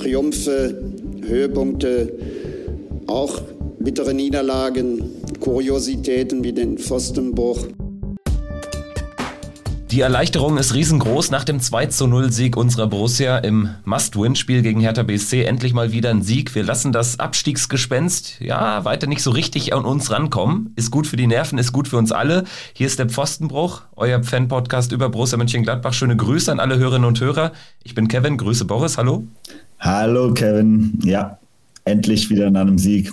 Triumphe, Höhepunkte, auch bittere Niederlagen, Kuriositäten wie den Pfostenbruch. Die Erleichterung ist riesengroß nach dem 2 zu 0 Sieg unserer Borussia im Must-Win-Spiel gegen Hertha BSC. Endlich mal wieder ein Sieg. Wir lassen das Abstiegsgespenst, ja, weiter nicht so richtig an uns rankommen. Ist gut für die Nerven, ist gut für uns alle. Hier ist der Pfostenbruch, euer Fan-Podcast über Borussia Mönchengladbach. Schöne Grüße an alle Hörerinnen und Hörer. Ich bin Kevin, grüße Boris, hallo. Hallo Kevin, ja, endlich wieder nach einem Sieg.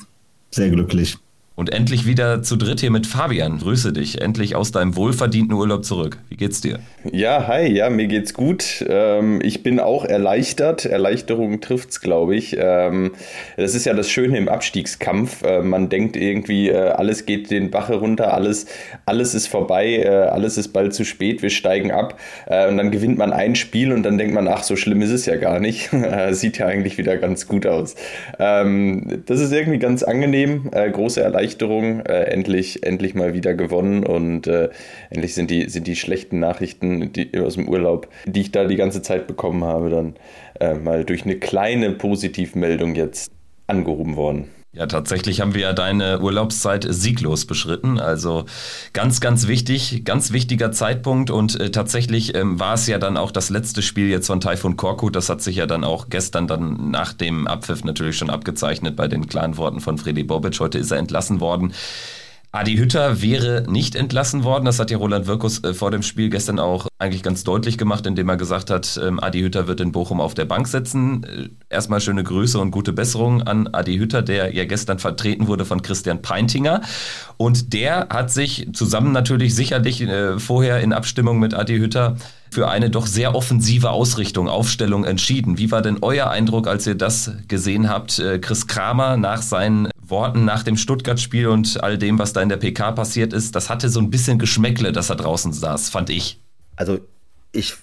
Sehr glücklich. Und endlich wieder zu dritt hier mit Fabian. Grüße dich. Endlich aus deinem wohlverdienten Urlaub zurück. Wie geht's dir? Ja, hi, ja, mir geht's gut. Ähm, ich bin auch erleichtert. Erleichterung trifft's, glaube ich. Ähm, das ist ja das Schöne im Abstiegskampf. Äh, man denkt irgendwie, äh, alles geht den Bach herunter, alles, alles ist vorbei, äh, alles ist bald zu spät, wir steigen ab. Äh, und dann gewinnt man ein Spiel und dann denkt man, ach, so schlimm ist es ja gar nicht. Sieht ja eigentlich wieder ganz gut aus. Ähm, das ist irgendwie ganz angenehm. Äh, große Erleichterung. Äh, endlich, endlich mal wieder gewonnen und äh, endlich sind die, sind die schlechten Nachrichten die, aus dem Urlaub, die ich da die ganze Zeit bekommen habe, dann äh, mal durch eine kleine Positivmeldung jetzt angehoben worden. Ja, tatsächlich haben wir ja deine Urlaubszeit sieglos beschritten. Also ganz, ganz wichtig, ganz wichtiger Zeitpunkt. Und äh, tatsächlich ähm, war es ja dann auch das letzte Spiel jetzt von Taifun Korkut. Das hat sich ja dann auch gestern dann nach dem Abpfiff natürlich schon abgezeichnet bei den klaren Worten von Freddy Bobic. Heute ist er entlassen worden. Adi Hütter wäre nicht entlassen worden. Das hat ja Roland Wirkus äh, vor dem Spiel gestern auch eigentlich ganz deutlich gemacht, indem er gesagt hat, ähm, Adi Hütter wird in Bochum auf der Bank sitzen. Äh, erstmal schöne Grüße und gute Besserung an Adi Hütter, der ja gestern vertreten wurde von Christian Peintinger. Und der hat sich zusammen natürlich sicherlich äh, vorher in Abstimmung mit Adi Hütter für eine doch sehr offensive Ausrichtung, Aufstellung entschieden. Wie war denn euer Eindruck, als ihr das gesehen habt? Chris Kramer nach seinen Worten nach dem Stuttgart-Spiel und all dem, was da in der PK passiert ist, das hatte so ein bisschen Geschmäckle, dass er draußen saß, fand ich. Also ich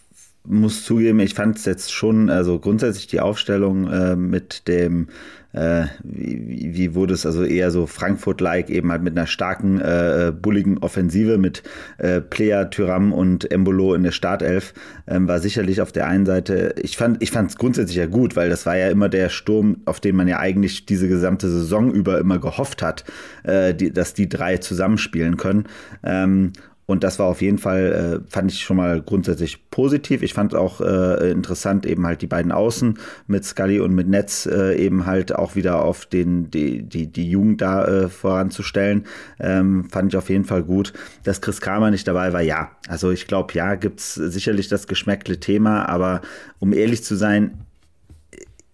muss zugeben, ich fand es jetzt schon, also grundsätzlich die Aufstellung äh, mit dem äh, wie, wie wurde es also eher so Frankfurt-like, eben halt mit einer starken, äh, bulligen Offensive mit äh, Plea, Tyram und Embolo in der Startelf, ähm, war sicherlich auf der einen Seite, ich fand ich es grundsätzlich ja gut, weil das war ja immer der Sturm, auf den man ja eigentlich diese gesamte Saison über immer gehofft hat, äh, die, dass die drei zusammenspielen können. Ähm, und das war auf jeden Fall, äh, fand ich schon mal grundsätzlich positiv. Ich fand auch äh, interessant, eben halt die beiden Außen mit Scully und mit Netz äh, eben halt auch wieder auf den, die, die, die Jugend da äh, voranzustellen. Ähm, fand ich auf jeden Fall gut. Dass Chris Kramer nicht dabei war, ja. Also ich glaube, ja, gibt's sicherlich das geschmäckle Thema, aber um ehrlich zu sein,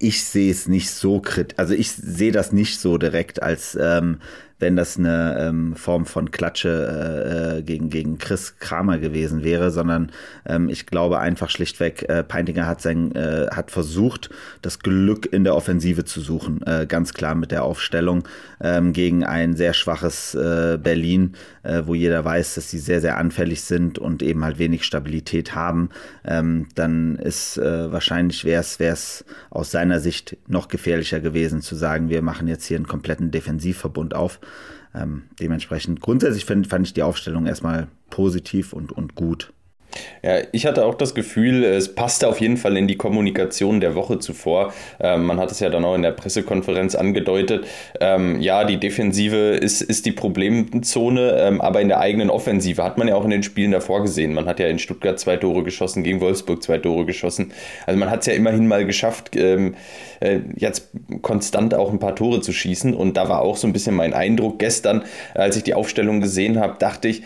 ich sehe es nicht so kritisch, also ich sehe das nicht so direkt als ähm, wenn das eine ähm, Form von Klatsche äh, äh, gegen, gegen Chris Kramer gewesen wäre, sondern ähm, ich glaube einfach schlichtweg, äh, Peintinger hat sein, äh, hat versucht, das Glück in der Offensive zu suchen, äh, ganz klar mit der Aufstellung ähm, gegen ein sehr schwaches äh, Berlin, äh, wo jeder weiß, dass sie sehr, sehr anfällig sind und eben halt wenig Stabilität haben. Ähm, dann ist äh, wahrscheinlich wäre es aus seiner Sicht noch gefährlicher gewesen zu sagen, wir machen jetzt hier einen kompletten Defensivverbund auf. Ähm, dementsprechend grundsätzlich fand, fand ich die Aufstellung erstmal positiv und, und gut. Ja, ich hatte auch das Gefühl, es passte auf jeden Fall in die Kommunikation der Woche zuvor. Ähm, man hat es ja dann auch in der Pressekonferenz angedeutet. Ähm, ja, die Defensive ist, ist die Problemzone, ähm, aber in der eigenen Offensive hat man ja auch in den Spielen davor gesehen. Man hat ja in Stuttgart zwei Tore geschossen, gegen Wolfsburg zwei Tore geschossen. Also man hat es ja immerhin mal geschafft, ähm, äh, jetzt konstant auch ein paar Tore zu schießen. Und da war auch so ein bisschen mein Eindruck gestern, als ich die Aufstellung gesehen habe, dachte ich,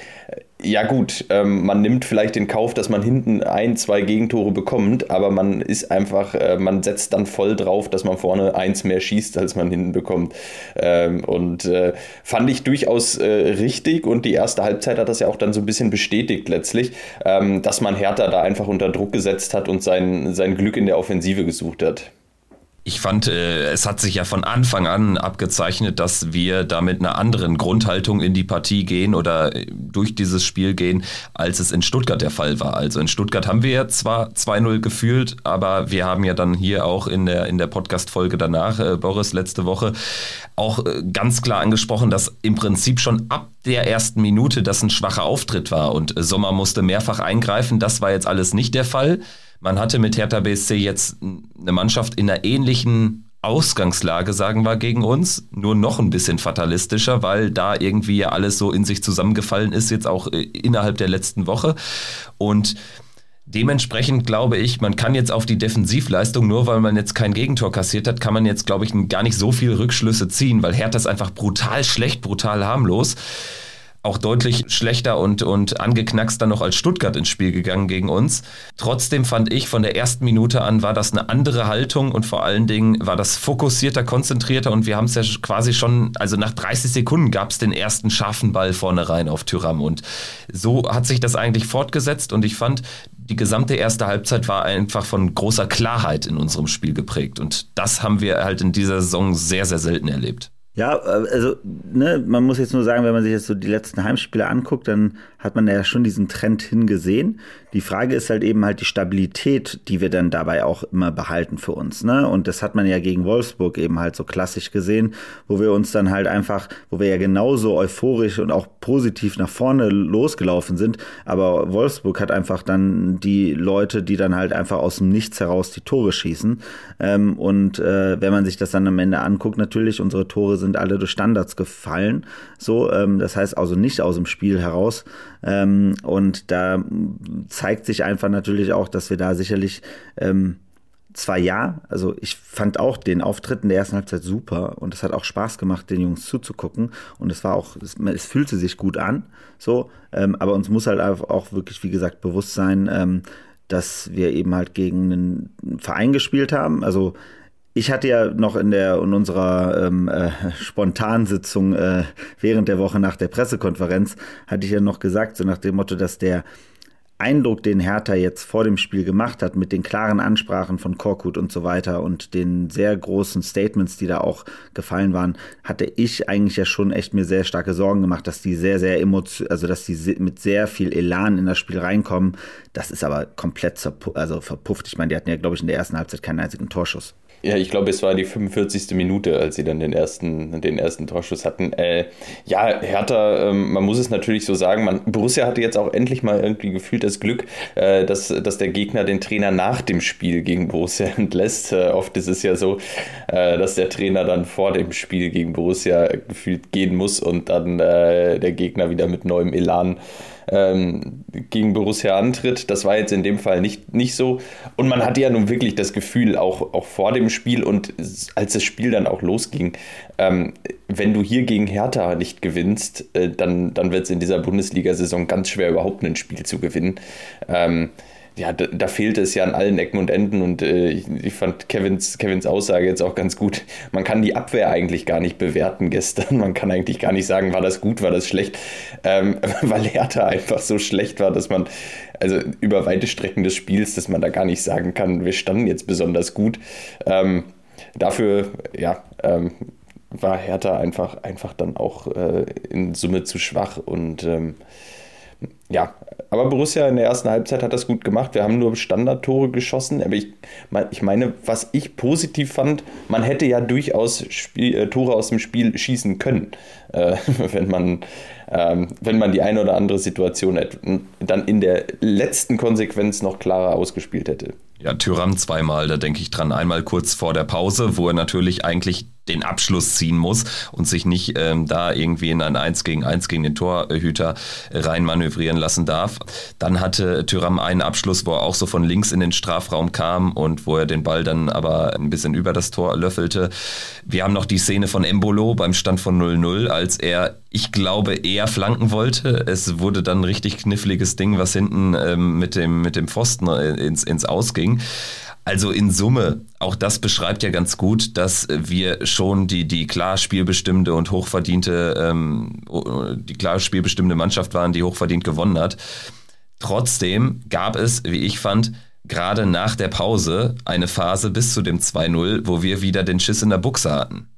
ja gut, ähm, man nimmt vielleicht den Kauf, dass man hinten ein, zwei Gegentore bekommt, aber man ist einfach, äh, man setzt dann voll drauf, dass man vorne eins mehr schießt, als man hinten bekommt. Ähm, und äh, fand ich durchaus äh, richtig und die erste Halbzeit hat das ja auch dann so ein bisschen bestätigt letztlich, ähm, dass man Hertha da einfach unter Druck gesetzt hat und sein, sein Glück in der Offensive gesucht hat. Ich fand, äh, es hat sich ja von Anfang an abgezeichnet, dass wir da mit einer anderen Grundhaltung in die Partie gehen oder äh, durch dieses Spiel gehen, als es in Stuttgart der Fall war. Also in Stuttgart haben wir ja zwar 2-0 gefühlt, aber wir haben ja dann hier auch in der, in der Podcast-Folge danach, äh, Boris, letzte Woche, auch äh, ganz klar angesprochen, dass im Prinzip schon ab der ersten Minute das ein schwacher Auftritt war und Sommer musste mehrfach eingreifen. Das war jetzt alles nicht der Fall. Man hatte mit Hertha BSC jetzt eine Mannschaft in einer ähnlichen Ausgangslage, sagen wir, gegen uns, nur noch ein bisschen fatalistischer, weil da irgendwie ja alles so in sich zusammengefallen ist, jetzt auch äh, innerhalb der letzten Woche. Und Dementsprechend glaube ich, man kann jetzt auf die Defensivleistung, nur weil man jetzt kein Gegentor kassiert hat, kann man jetzt, glaube ich, gar nicht so viel Rückschlüsse ziehen, weil Hertha ist einfach brutal schlecht, brutal harmlos auch deutlich schlechter und, und angeknackster noch als Stuttgart ins Spiel gegangen gegen uns. Trotzdem fand ich, von der ersten Minute an war das eine andere Haltung und vor allen Dingen war das fokussierter, konzentrierter und wir haben es ja quasi schon, also nach 30 Sekunden gab es den ersten scharfen Ball vorne rein auf Tyram und so hat sich das eigentlich fortgesetzt und ich fand, die gesamte erste Halbzeit war einfach von großer Klarheit in unserem Spiel geprägt und das haben wir halt in dieser Saison sehr, sehr selten erlebt. Ja, äh, also ne, man muss jetzt nur sagen, wenn man sich jetzt so die letzten Heimspiele anguckt, dann hat man ja schon diesen Trend hingesehen. Die Frage ist halt eben halt die Stabilität, die wir dann dabei auch immer behalten für uns. Ne? Und das hat man ja gegen Wolfsburg eben halt so klassisch gesehen, wo wir uns dann halt einfach, wo wir ja genauso euphorisch und auch positiv nach vorne losgelaufen sind. Aber Wolfsburg hat einfach dann die Leute, die dann halt einfach aus dem Nichts heraus die Tore schießen. Ähm, und äh, wenn man sich das dann am Ende anguckt, natürlich, unsere Tore sind alle durch Standards gefallen. So, ähm, das heißt also nicht aus dem Spiel heraus. Ähm, und da zeigt sich einfach natürlich auch, dass wir da sicherlich ähm, zwar ja, also ich fand auch den Auftritt in der ersten Halbzeit super und es hat auch Spaß gemacht, den Jungs zuzugucken und es war auch, es, es fühlte sich gut an, so, ähm, aber uns muss halt auch wirklich, wie gesagt, bewusst sein, ähm, dass wir eben halt gegen einen Verein gespielt haben, also ich hatte ja noch in der in unserer ähm, äh, Spontansitzung äh, während der Woche nach der Pressekonferenz hatte ich ja noch gesagt, so nach dem Motto, dass der Eindruck, den Hertha jetzt vor dem Spiel gemacht hat, mit den klaren Ansprachen von Korkut und so weiter und den sehr großen Statements, die da auch gefallen waren, hatte ich eigentlich ja schon echt mir sehr starke Sorgen gemacht, dass die sehr, sehr emotional, also dass die mit sehr viel Elan in das Spiel reinkommen. Das ist aber komplett also verpufft. Ich meine, die hatten ja, glaube ich, in der ersten Halbzeit keinen einzigen Torschuss. Ja, ich glaube, es war die 45. Minute, als sie dann den ersten, den ersten Torschuss hatten. Äh, ja, Hertha, ähm, man muss es natürlich so sagen, man, Borussia hatte jetzt auch endlich mal irgendwie gefühlt das Glück, äh, dass, dass der Gegner den Trainer nach dem Spiel gegen Borussia entlässt. Äh, oft ist es ja so, äh, dass der Trainer dann vor dem Spiel gegen Borussia gefühlt gehen muss und dann äh, der Gegner wieder mit neuem Elan ähm, gegen Borussia antritt. Das war jetzt in dem Fall nicht, nicht so. Und man hatte ja nun wirklich das Gefühl, auch, auch vor dem Spiel und als das Spiel dann auch losging, ähm, wenn du hier gegen Hertha nicht gewinnst, äh, dann, dann wird es in dieser Bundesliga-Saison ganz schwer, überhaupt ein Spiel zu gewinnen. Ähm, ja, da, da fehlte es ja an allen Ecken und Enden und äh, ich, ich, fand Kevins, Kevins Aussage jetzt auch ganz gut. Man kann die Abwehr eigentlich gar nicht bewerten gestern. Man kann eigentlich gar nicht sagen, war das gut, war das schlecht, ähm, weil Hertha einfach so schlecht war, dass man, also über weite Strecken des Spiels, dass man da gar nicht sagen kann, wir standen jetzt besonders gut. Ähm, dafür, ja, ähm, war Hertha einfach, einfach dann auch äh, in Summe zu schwach und ähm, ja, aber Borussia in der ersten Halbzeit hat das gut gemacht. Wir haben nur Standardtore geschossen. Aber ich, ich meine, was ich positiv fand, man hätte ja durchaus Spiel, äh, Tore aus dem Spiel schießen können, äh, wenn, man, ähm, wenn man die eine oder andere Situation dann in der letzten Konsequenz noch klarer ausgespielt hätte. Ja, Tyram zweimal, da denke ich dran. Einmal kurz vor der Pause, wo er natürlich eigentlich den Abschluss ziehen muss und sich nicht ähm, da irgendwie in ein 1 gegen 1 gegen den Torhüter rein manövrieren lassen darf. Dann hatte Tyram einen Abschluss, wo er auch so von links in den Strafraum kam und wo er den Ball dann aber ein bisschen über das Tor löffelte. Wir haben noch die Szene von Embolo beim Stand von 0-0, als er, ich glaube, eher flanken wollte. Es wurde dann ein richtig kniffliges Ding, was hinten ähm, mit, dem, mit dem Pfosten äh, ins, ins Ausging. Also in Summe, auch das beschreibt ja ganz gut, dass wir schon die, die klar spielbestimmte und hochverdiente, ähm, die klar spielbestimmte Mannschaft waren, die hochverdient gewonnen hat. Trotzdem gab es, wie ich fand, gerade nach der Pause eine Phase bis zu dem 2-0, wo wir wieder den Schiss in der Buchse hatten.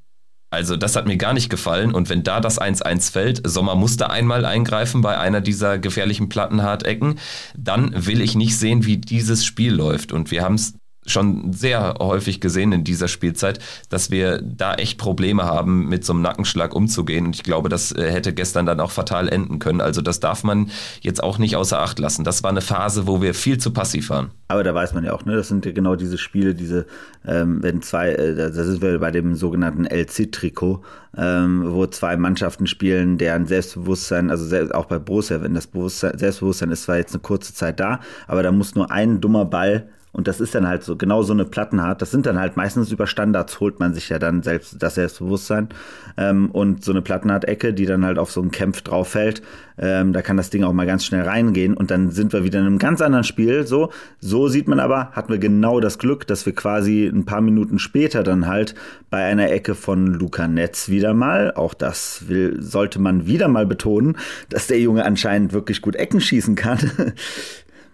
Also das hat mir gar nicht gefallen und wenn da das 1-1 fällt, Sommer musste einmal eingreifen bei einer dieser gefährlichen Plattenhartecken, dann will ich nicht sehen, wie dieses Spiel läuft und wir haben es schon sehr häufig gesehen in dieser Spielzeit, dass wir da echt Probleme haben, mit so einem Nackenschlag umzugehen. Und ich glaube, das äh, hätte gestern dann auch fatal enden können. Also das darf man jetzt auch nicht außer Acht lassen. Das war eine Phase, wo wir viel zu passiv waren. Aber da weiß man ja auch, ne, das sind ja genau diese Spiele, diese, ähm, wenn zwei, äh, da sind wir bei dem sogenannten LC-Trikot, ähm, wo zwei Mannschaften spielen, deren Selbstbewusstsein, also selbst, auch bei Borussia, wenn das Bewusstsein, Selbstbewusstsein ist zwar jetzt eine kurze Zeit da, aber da muss nur ein dummer Ball und das ist dann halt so, genau so eine Plattenhart. Das sind dann halt meistens über Standards, holt man sich ja dann selbst das Selbstbewusstsein. Ähm, und so eine Plattenhart-Ecke, die dann halt auf so einen Kämpf drauf fällt, ähm, da kann das Ding auch mal ganz schnell reingehen. Und dann sind wir wieder in einem ganz anderen Spiel. So, so sieht man aber, hatten wir genau das Glück, dass wir quasi ein paar Minuten später dann halt bei einer Ecke von Luca Netz wieder mal, auch das will, sollte man wieder mal betonen, dass der Junge anscheinend wirklich gut Ecken schießen kann.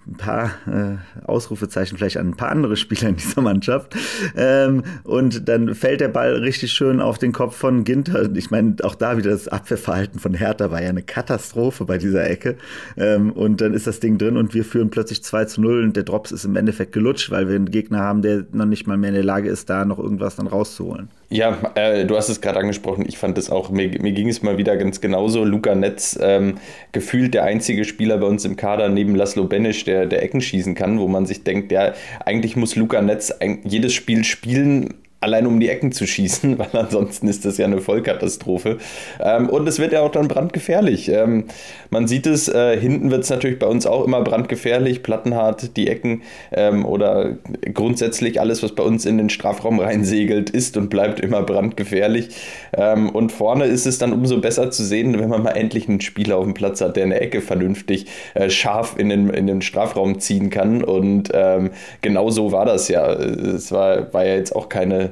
ein paar äh, Ausrufezeichen vielleicht an ein paar andere Spieler in dieser Mannschaft. Ähm, und dann fällt der Ball richtig schön auf den Kopf von Ginter. Ich meine, auch da wieder das Abwehrverhalten von Hertha war ja eine Katastrophe bei dieser Ecke. Ähm, und dann ist das Ding drin und wir führen plötzlich 2 zu 0 und der Drops ist im Endeffekt gelutscht, weil wir einen Gegner haben, der noch nicht mal mehr in der Lage ist, da noch irgendwas dann rauszuholen. Ja, äh, du hast es gerade angesprochen. Ich fand es auch, mir, mir, ging es mal wieder ganz genauso. Luca Netz, ähm, gefühlt der einzige Spieler bei uns im Kader neben Laszlo Benisch, der, der Ecken schießen kann, wo man sich denkt, ja, eigentlich muss Luca Netz jedes Spiel spielen, allein um die Ecken zu schießen, weil ansonsten ist das ja eine Vollkatastrophe. Ähm, und es wird ja auch dann brandgefährlich. Ähm, man sieht es, äh, hinten wird es natürlich bei uns auch immer brandgefährlich, plattenhart, die Ecken ähm, oder grundsätzlich alles, was bei uns in den Strafraum reinsegelt, ist und bleibt immer brandgefährlich. Ähm, und vorne ist es dann umso besser zu sehen, wenn man mal endlich einen Spieler auf dem Platz hat, der eine Ecke vernünftig äh, scharf in den, in den Strafraum ziehen kann. Und ähm, genau so war das ja. Es war, war ja jetzt auch keine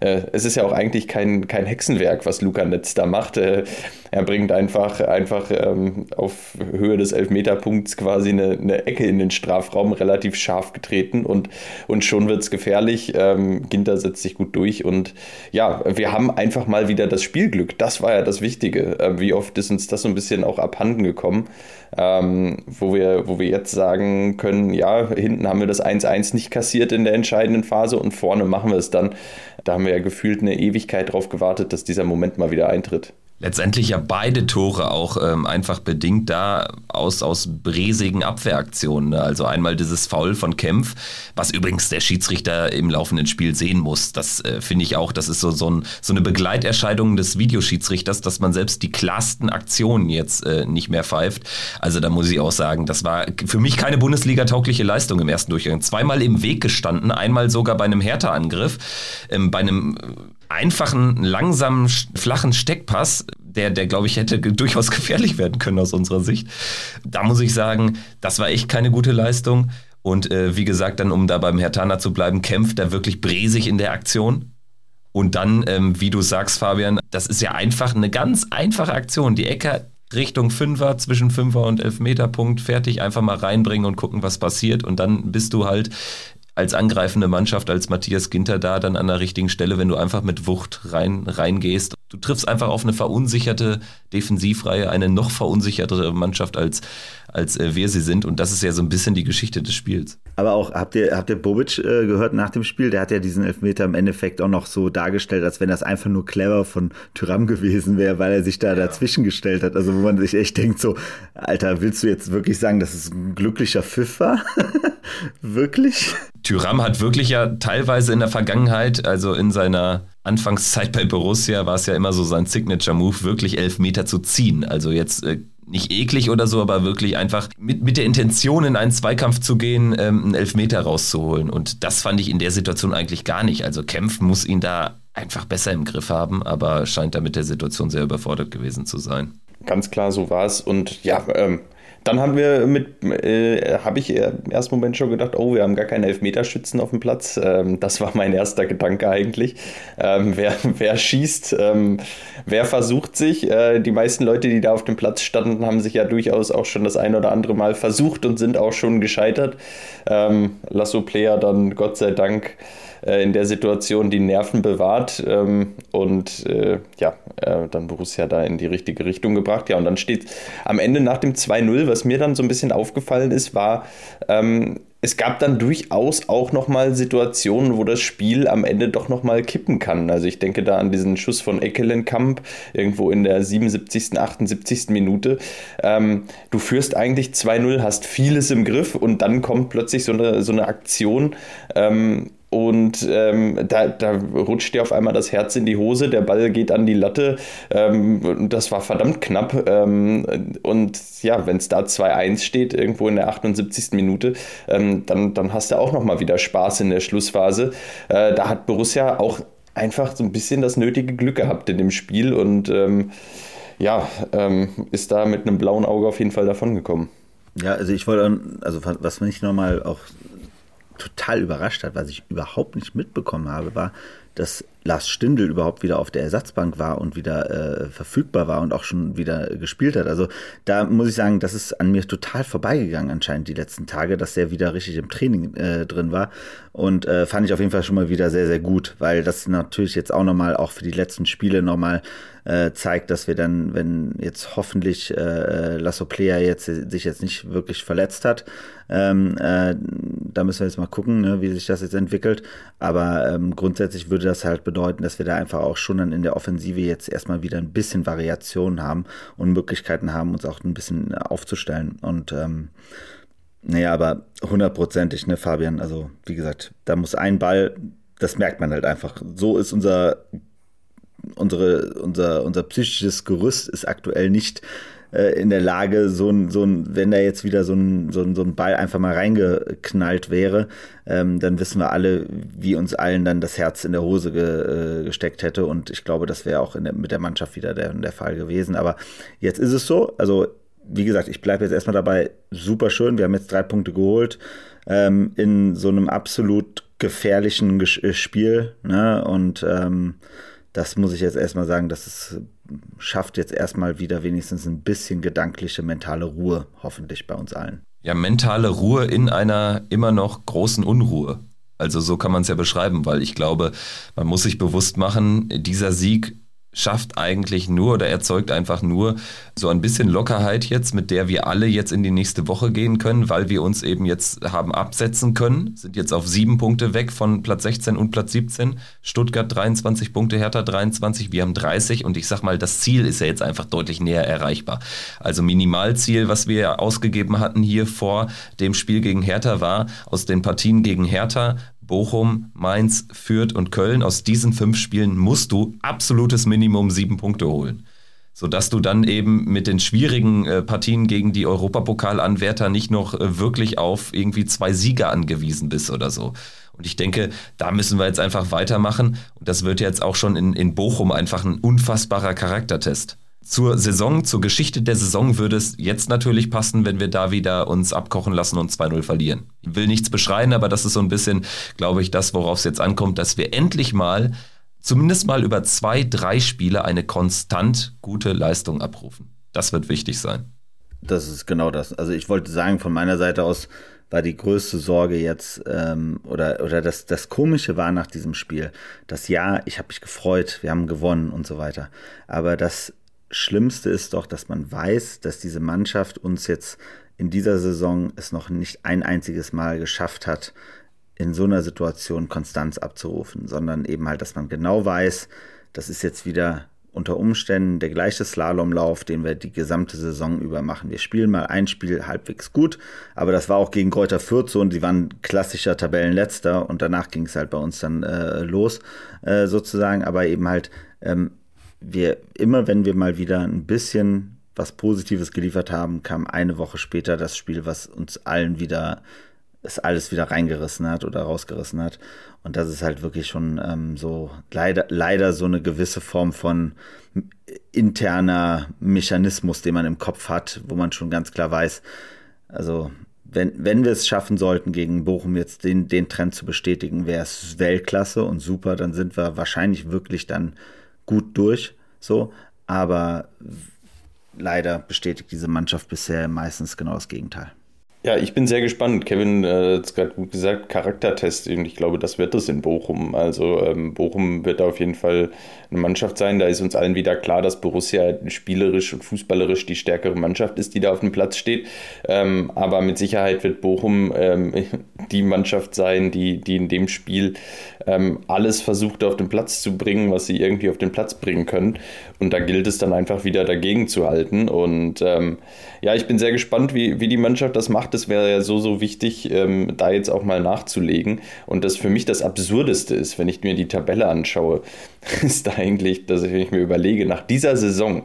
äh, es ist ja auch eigentlich kein, kein Hexenwerk, was Luca Netz da macht. Äh, er bringt einfach, einfach ähm, auf Höhe des Elfmeterpunkts quasi eine, eine, Ecke in den Strafraum, relativ scharf getreten und, und schon wird es gefährlich. Ähm, Ginter setzt sich gut durch und ja, wir haben einfach mal wieder das Spielglück. Das war ja das Wichtige. Äh, wie oft ist uns das so ein bisschen auch abhanden gekommen, ähm, wo, wir, wo wir jetzt sagen können, ja, hinten haben wir das 1-1 nicht kassiert in der entscheidenden Phase und vorne machen wir es dann. Da haben wir ja gefühlt eine Ewigkeit drauf gewartet, dass dieser Moment mal wieder eintritt letztendlich ja beide Tore auch ähm, einfach bedingt da aus, aus bräsigen Abwehraktionen. Ne? Also einmal dieses Foul von Kempf, was übrigens der Schiedsrichter im laufenden Spiel sehen muss. Das äh, finde ich auch, das ist so, so, ein, so eine Begleiterscheinung des Videoschiedsrichters, dass man selbst die klarsten Aktionen jetzt äh, nicht mehr pfeift. Also da muss ich auch sagen, das war für mich keine Bundesliga-taugliche Leistung im ersten Durchgang. Zweimal im Weg gestanden, einmal sogar bei einem Hertha-Angriff, ähm, bei einem einfachen, langsamen, flachen Steckpass, der, der glaube ich, hätte durchaus gefährlich werden können aus unserer Sicht. Da muss ich sagen, das war echt keine gute Leistung. Und äh, wie gesagt, dann, um da beim Hertana zu bleiben, kämpft er wirklich bresig in der Aktion. Und dann, ähm, wie du sagst, Fabian, das ist ja einfach eine ganz einfache Aktion. Die Ecke Richtung Fünfer, zwischen Fünfer und Elfmeterpunkt, fertig, einfach mal reinbringen und gucken, was passiert. Und dann bist du halt als angreifende Mannschaft, als Matthias Ginter da dann an der richtigen Stelle, wenn du einfach mit Wucht rein, reingehst. Du triffst einfach auf eine verunsicherte Defensivreihe, eine noch verunsichertere Mannschaft als, als äh, wir sie sind. Und das ist ja so ein bisschen die Geschichte des Spiels. Aber auch, habt ihr, habt ihr Bobic äh, gehört nach dem Spiel? Der hat ja diesen Elfmeter im Endeffekt auch noch so dargestellt, als wenn das einfach nur clever von Tyram gewesen wäre, weil er sich da ja. dazwischen gestellt hat. Also wo man sich echt denkt so, Alter, willst du jetzt wirklich sagen, dass es ein glücklicher Pfiff war? wirklich? Tyram hat wirklich ja teilweise in der Vergangenheit, also in seiner Anfangszeit bei Borussia, war es ja immer so sein Signature-Move, wirklich elf Meter zu ziehen. Also jetzt äh, nicht eklig oder so, aber wirklich einfach mit, mit der Intention in einen Zweikampf zu gehen, ähm, einen Elfmeter rauszuholen. Und das fand ich in der Situation eigentlich gar nicht. Also Kempf muss ihn da einfach besser im Griff haben, aber scheint da mit der Situation sehr überfordert gewesen zu sein. Ganz klar, so war es. Und ja, ähm, dann haben wir mit, äh, habe ich im ersten Moment schon gedacht, oh, wir haben gar keine Elfmeterschützen auf dem Platz. Ähm, das war mein erster Gedanke eigentlich. Ähm, wer, wer schießt, ähm, wer versucht sich? Äh, die meisten Leute, die da auf dem Platz standen, haben sich ja durchaus auch schon das ein oder andere Mal versucht und sind auch schon gescheitert. Ähm, Lasso Player dann Gott sei Dank äh, in der Situation die Nerven bewahrt ähm, und äh, ja, äh, dann Borussia da in die richtige Richtung gebracht. Ja, und dann steht am Ende nach dem 2-0, was mir dann so ein bisschen aufgefallen ist, war, ähm, es gab dann durchaus auch nochmal Situationen, wo das Spiel am Ende doch nochmal kippen kann. Also ich denke da an diesen Schuss von Eckelenkamp irgendwo in der 77., 78. Minute. Ähm, du führst eigentlich 2-0, hast vieles im Griff und dann kommt plötzlich so eine, so eine Aktion, ähm, und ähm, da, da rutscht dir auf einmal das Herz in die Hose, der Ball geht an die Latte. Ähm, das war verdammt knapp. Ähm, und ja, wenn es da 2-1 steht, irgendwo in der 78. Minute, ähm, dann, dann hast du auch nochmal wieder Spaß in der Schlussphase. Äh, da hat Borussia auch einfach so ein bisschen das nötige Glück gehabt in dem Spiel und ähm, ja, ähm, ist da mit einem blauen Auge auf jeden Fall davongekommen. Ja, also ich wollte, also was mich nochmal auch total überrascht hat, was ich überhaupt nicht mitbekommen habe, war, dass Lars Stindl überhaupt wieder auf der Ersatzbank war und wieder äh, verfügbar war und auch schon wieder gespielt hat. Also da muss ich sagen, das ist an mir total vorbeigegangen anscheinend die letzten Tage, dass der wieder richtig im Training äh, drin war. Und äh, fand ich auf jeden Fall schon mal wieder sehr, sehr gut, weil das natürlich jetzt auch nochmal auch für die letzten Spiele nochmal äh, zeigt, dass wir dann, wenn jetzt hoffentlich äh, Lasso Player jetzt sich jetzt nicht wirklich verletzt hat, ähm, äh, da müssen wir jetzt mal gucken, ne, wie sich das jetzt entwickelt. Aber ähm, grundsätzlich würde das halt bedeuten, dass wir da einfach auch schon dann in der Offensive jetzt erstmal wieder ein bisschen Variation haben und Möglichkeiten haben, uns auch ein bisschen aufzustellen. Und ähm, naja, aber hundertprozentig, ne, Fabian? Also, wie gesagt, da muss ein Ball, das merkt man halt einfach. So ist unser unsere, unser, unser psychisches Gerüst ist aktuell nicht äh, in der Lage, so ein, so ein, wenn da jetzt wieder so ein, so ein, so ein Ball einfach mal reingeknallt wäre, ähm, dann wissen wir alle, wie uns allen dann das Herz in der Hose ge, äh, gesteckt hätte. Und ich glaube, das wäre auch der, mit der Mannschaft wieder der, der Fall gewesen. Aber jetzt ist es so. Also, wie gesagt, ich bleibe jetzt erstmal dabei. Super schön. Wir haben jetzt drei Punkte geholt ähm, in so einem absolut gefährlichen Spiel. Ne? Und ähm, das muss ich jetzt erstmal sagen, dass es schafft jetzt erstmal wieder wenigstens ein bisschen gedankliche, mentale Ruhe, hoffentlich bei uns allen. Ja, mentale Ruhe in einer immer noch großen Unruhe. Also so kann man es ja beschreiben, weil ich glaube, man muss sich bewusst machen, dieser Sieg schafft eigentlich nur oder erzeugt einfach nur so ein bisschen Lockerheit jetzt, mit der wir alle jetzt in die nächste Woche gehen können, weil wir uns eben jetzt haben absetzen können, sind jetzt auf sieben Punkte weg von Platz 16 und Platz 17. Stuttgart 23 Punkte, Hertha 23, wir haben 30 und ich sag mal, das Ziel ist ja jetzt einfach deutlich näher erreichbar. Also Minimalziel, was wir ausgegeben hatten hier vor dem Spiel gegen Hertha war, aus den Partien gegen Hertha Bochum, Mainz, Fürth und Köln. Aus diesen fünf Spielen musst du absolutes Minimum sieben Punkte holen. Sodass du dann eben mit den schwierigen äh, Partien gegen die Europapokalanwärter nicht noch äh, wirklich auf irgendwie zwei Sieger angewiesen bist oder so. Und ich denke, da müssen wir jetzt einfach weitermachen. Und das wird jetzt auch schon in, in Bochum einfach ein unfassbarer Charaktertest zur Saison, zur Geschichte der Saison würde es jetzt natürlich passen, wenn wir da wieder uns abkochen lassen und 2-0 verlieren. Ich will nichts beschreien, aber das ist so ein bisschen, glaube ich, das, worauf es jetzt ankommt, dass wir endlich mal, zumindest mal über zwei, drei Spiele eine konstant gute Leistung abrufen. Das wird wichtig sein. Das ist genau das. Also ich wollte sagen, von meiner Seite aus war die größte Sorge jetzt, ähm, oder, oder das, das Komische war nach diesem Spiel, das Ja, ich habe mich gefreut, wir haben gewonnen und so weiter. Aber das Schlimmste ist doch, dass man weiß, dass diese Mannschaft uns jetzt in dieser Saison es noch nicht ein einziges Mal geschafft hat, in so einer Situation Konstanz abzurufen, sondern eben halt, dass man genau weiß, das ist jetzt wieder unter Umständen der gleiche Slalomlauf, den wir die gesamte Saison über machen. Wir spielen mal ein Spiel halbwegs gut, aber das war auch gegen Kräuter Fürth so und die waren klassischer Tabellenletzter und danach ging es halt bei uns dann äh, los äh, sozusagen, aber eben halt ähm, wir immer, wenn wir mal wieder ein bisschen was Positives geliefert haben, kam eine Woche später das Spiel, was uns allen wieder, es alles wieder reingerissen hat oder rausgerissen hat. Und das ist halt wirklich schon ähm, so leider, leider so eine gewisse Form von interner Mechanismus, den man im Kopf hat, wo man schon ganz klar weiß, also wenn, wenn wir es schaffen sollten, gegen Bochum jetzt den, den Trend zu bestätigen, wäre es Weltklasse und super, dann sind wir wahrscheinlich wirklich dann gut durch, so, aber leider bestätigt diese Mannschaft bisher meistens genau das Gegenteil. Ja, ich bin sehr gespannt. Kevin äh, hat es gerade gut gesagt, Charaktertest. Und ich glaube, das wird es in Bochum. Also ähm, Bochum wird auf jeden Fall eine Mannschaft sein. Da ist uns allen wieder klar, dass Borussia spielerisch und fußballerisch die stärkere Mannschaft ist, die da auf dem Platz steht. Ähm, aber mit Sicherheit wird Bochum ähm, die Mannschaft sein, die, die in dem Spiel ähm, alles versucht auf den Platz zu bringen, was sie irgendwie auf den Platz bringen können. Und da gilt es dann einfach wieder dagegen zu halten. Und ähm, ja, ich bin sehr gespannt, wie, wie die Mannschaft das macht. Es wäre ja so, so wichtig, ähm, da jetzt auch mal nachzulegen. Und das für mich das Absurdeste ist, wenn ich mir die Tabelle anschaue, ist eigentlich, dass ich, wenn ich mir überlege, nach dieser Saison,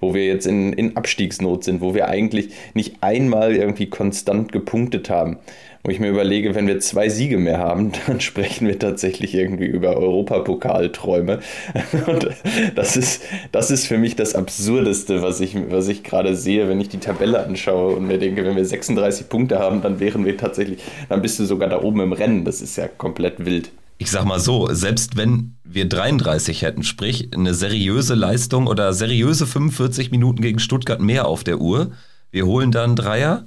wo wir jetzt in, in Abstiegsnot sind, wo wir eigentlich nicht einmal irgendwie konstant gepunktet haben, wo ich mir überlege, wenn wir zwei Siege mehr haben, dann sprechen wir tatsächlich irgendwie über Europapokalträume. Und das ist, das ist für mich das Absurdeste, was ich, was ich gerade sehe, wenn ich die Tabelle anschaue und mir denke, wenn wir 36 Punkte haben, dann wären wir tatsächlich, dann bist du sogar da oben im Rennen. Das ist ja komplett wild. Ich sag mal so, selbst wenn wir 33 hätten, sprich eine seriöse Leistung oder seriöse 45 Minuten gegen Stuttgart mehr auf der Uhr, wir holen dann Dreier,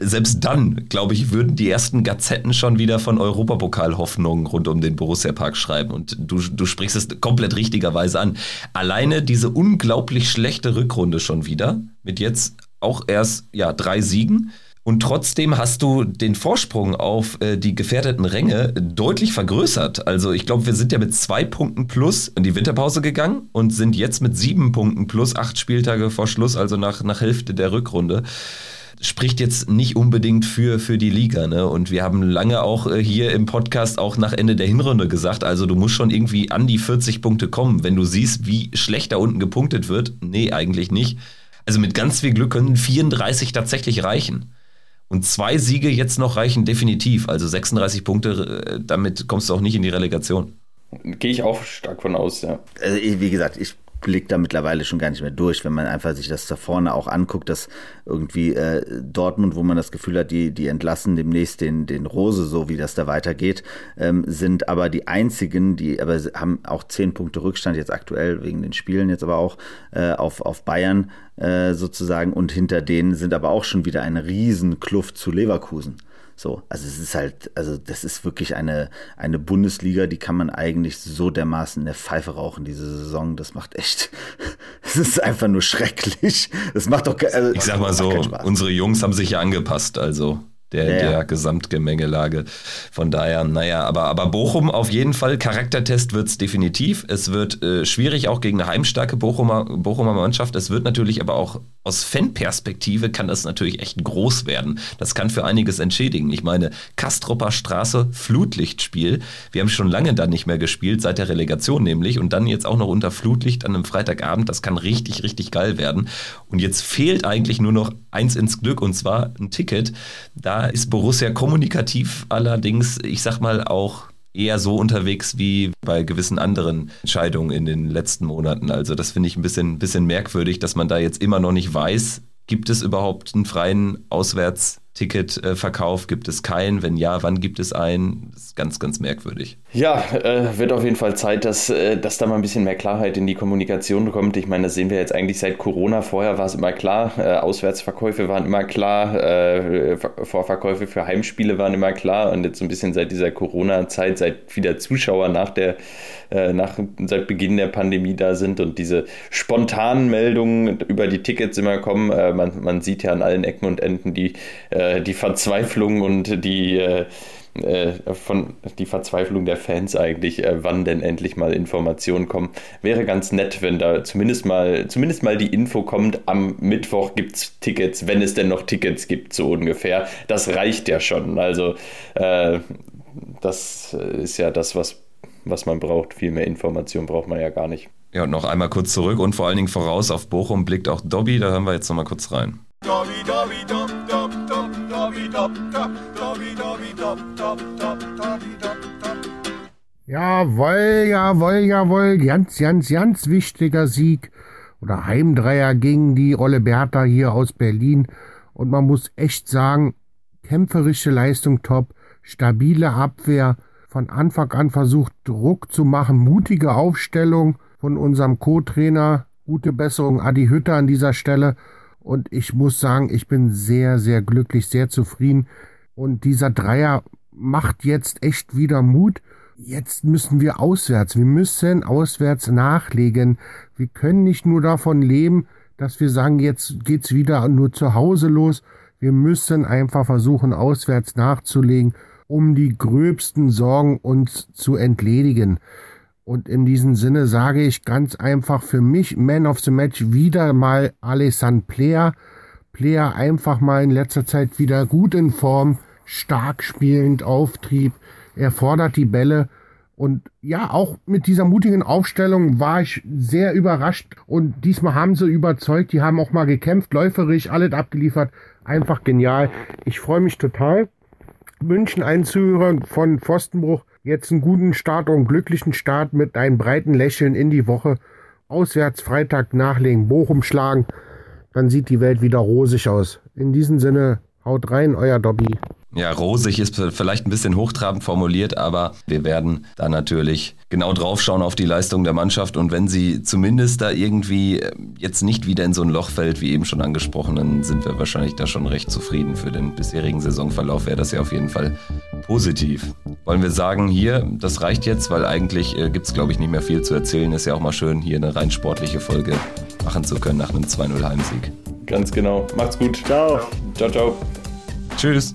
selbst dann, glaube ich, würden die ersten Gazetten schon wieder von Europapokal-Hoffnungen rund um den Borussia-Park schreiben. Und du, du sprichst es komplett richtigerweise an. Alleine diese unglaublich schlechte Rückrunde schon wieder, mit jetzt auch erst ja, drei Siegen. Und trotzdem hast du den Vorsprung auf äh, die gefährdeten Ränge deutlich vergrößert. Also ich glaube, wir sind ja mit zwei Punkten plus in die Winterpause gegangen und sind jetzt mit sieben Punkten plus acht Spieltage vor Schluss, also nach, nach Hälfte der Rückrunde spricht jetzt nicht unbedingt für, für die Liga. Ne? Und wir haben lange auch äh, hier im Podcast auch nach Ende der Hinrunde gesagt, also du musst schon irgendwie an die 40 Punkte kommen. Wenn du siehst, wie schlecht da unten gepunktet wird, nee, eigentlich nicht. Also mit ganz viel Glück können 34 tatsächlich reichen. Und zwei Siege jetzt noch reichen definitiv. Also 36 Punkte, äh, damit kommst du auch nicht in die Relegation. Gehe ich auch stark von aus, ja. Also wie gesagt, ich blickt da mittlerweile schon gar nicht mehr durch, wenn man einfach sich das da vorne auch anguckt, dass irgendwie äh, Dortmund, wo man das Gefühl hat, die, die entlassen demnächst den, den Rose, so wie das da weitergeht, ähm, sind aber die einzigen, die aber haben auch zehn Punkte Rückstand jetzt aktuell wegen den Spielen jetzt aber auch äh, auf, auf Bayern äh, sozusagen und hinter denen sind aber auch schon wieder eine riesen Kluft zu Leverkusen. So, also es ist halt, also das ist wirklich eine, eine Bundesliga, die kann man eigentlich so dermaßen in der Pfeife rauchen, diese Saison. Das macht echt, es ist einfach nur schrecklich. Das macht doch, also, ich sag mal so, unsere Jungs haben sich ja angepasst, also der, ja, der Gesamtgemengelage. Von daher, naja, aber, aber Bochum auf jeden Fall, Charaktertest wird es definitiv. Es wird äh, schwierig auch gegen eine heimstarke Bochumer, Bochumer Mannschaft. Es wird natürlich aber auch aus Fanperspektive kann das natürlich echt groß werden. Das kann für einiges entschädigen. Ich meine, Kastropper Straße, Flutlichtspiel. Wir haben schon lange da nicht mehr gespielt, seit der Relegation nämlich. Und dann jetzt auch noch unter Flutlicht an einem Freitagabend. Das kann richtig, richtig geil werden. Und jetzt fehlt eigentlich nur noch eins ins Glück und zwar ein Ticket. Da ist Borussia kommunikativ allerdings, ich sag mal, auch eher so unterwegs wie bei gewissen anderen Entscheidungen in den letzten Monaten. Also das finde ich ein bisschen, bisschen merkwürdig, dass man da jetzt immer noch nicht weiß, gibt es überhaupt einen freien Auswärts- Ticketverkauf gibt es keinen? Wenn ja, wann gibt es einen? Das ist ganz, ganz merkwürdig. Ja, äh, wird auf jeden Fall Zeit, dass, äh, dass da mal ein bisschen mehr Klarheit in die Kommunikation kommt. Ich meine, das sehen wir jetzt eigentlich seit Corona. Vorher war es immer klar, äh, Auswärtsverkäufe waren immer klar, äh, Vorverkäufe für Heimspiele waren immer klar. Und jetzt so ein bisschen seit dieser Corona-Zeit, seit wieder Zuschauer nach der, äh, nach, seit Beginn der Pandemie da sind und diese spontanen Meldungen über die Tickets immer kommen. Äh, man, man sieht ja an allen Ecken und Enden die äh, die Verzweiflung und die, äh, von, die Verzweiflung der Fans eigentlich, äh, wann denn endlich mal Informationen kommen. Wäre ganz nett, wenn da zumindest mal, zumindest mal die Info kommt, am Mittwoch gibt es Tickets, wenn es denn noch Tickets gibt, so ungefähr. Das reicht ja schon. Also äh, das ist ja das, was, was man braucht. Viel mehr Information braucht man ja gar nicht. Ja, und noch einmal kurz zurück und vor allen Dingen voraus auf Bochum blickt auch Dobby, da hören wir jetzt noch mal kurz rein. Dobby, Dobby, Dobby. Jawoll, jawoll, jawoll, ganz, ganz, ganz wichtiger Sieg. Oder Heimdreier gegen die Rolle Bertha hier aus Berlin. Und man muss echt sagen, kämpferische Leistung top, stabile Abwehr, von Anfang an versucht Druck zu machen, mutige Aufstellung von unserem Co-Trainer, gute Besserung Adi Hütter an dieser Stelle Und ich muss sagen, ich bin sehr, sehr glücklich, sehr zufrieden. Und dieser Dreier macht jetzt echt wieder Mut. Jetzt müssen wir auswärts. Wir müssen auswärts nachlegen. Wir können nicht nur davon leben, dass wir sagen, jetzt geht's wieder nur zu Hause los. Wir müssen einfach versuchen, auswärts nachzulegen, um die gröbsten Sorgen uns zu entledigen. Und in diesem Sinne sage ich ganz einfach für mich Man of the Match wieder mal Alessandro Player. Player einfach mal in letzter Zeit wieder gut in Form, stark spielend, Auftrieb. Er fordert die Bälle. Und ja, auch mit dieser mutigen Aufstellung war ich sehr überrascht. Und diesmal haben sie überzeugt. Die haben auch mal gekämpft, läuferisch, alles abgeliefert. Einfach genial. Ich freue mich total. Wünschen einen Zuhörer von Pfostenbruch jetzt einen guten Start und glücklichen Start mit einem breiten Lächeln in die Woche. Auswärts Freitag nachlegen, Bochum schlagen. Dann sieht die Welt wieder rosig aus. In diesem Sinne, haut rein, euer Dobby. Ja, rosig ist vielleicht ein bisschen hochtrabend formuliert, aber wir werden da natürlich genau draufschauen auf die Leistung der Mannschaft und wenn sie zumindest da irgendwie äh, jetzt nicht wieder in so ein Loch fällt, wie eben schon angesprochen, dann sind wir wahrscheinlich da schon recht zufrieden. Für den bisherigen Saisonverlauf wäre das ja auf jeden Fall positiv. Wollen wir sagen, hier, das reicht jetzt, weil eigentlich äh, gibt es, glaube ich, nicht mehr viel zu erzählen. Ist ja auch mal schön, hier eine rein sportliche Folge machen zu können nach einem 2-0 Heimsieg. Ganz genau. Macht's gut. Ciao. Ciao, ciao. Tschüss.